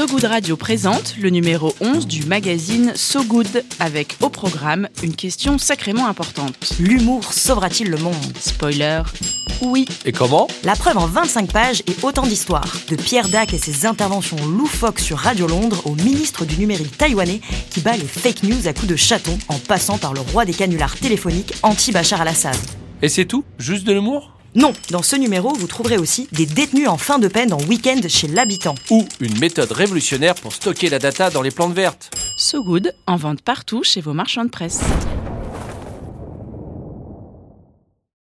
So Good Radio présente le numéro 11 du magazine So Good avec au programme une question sacrément importante. L'humour sauvera-t-il le monde? Spoiler. Oui. Et comment? La preuve en 25 pages et autant d'histoires. De Pierre Dac et ses interventions loufoques sur Radio Londres au ministre du numérique taïwanais qui bat les fake news à coups de chaton en passant par le roi des canulars téléphoniques anti-Bachar al-Assad. Et c'est tout? Juste de l'humour? Non, dans ce numéro, vous trouverez aussi des détenus en fin de peine en week-end chez l'habitant. Ou une méthode révolutionnaire pour stocker la data dans les plantes vertes. So Good, en vente partout chez vos marchands de presse.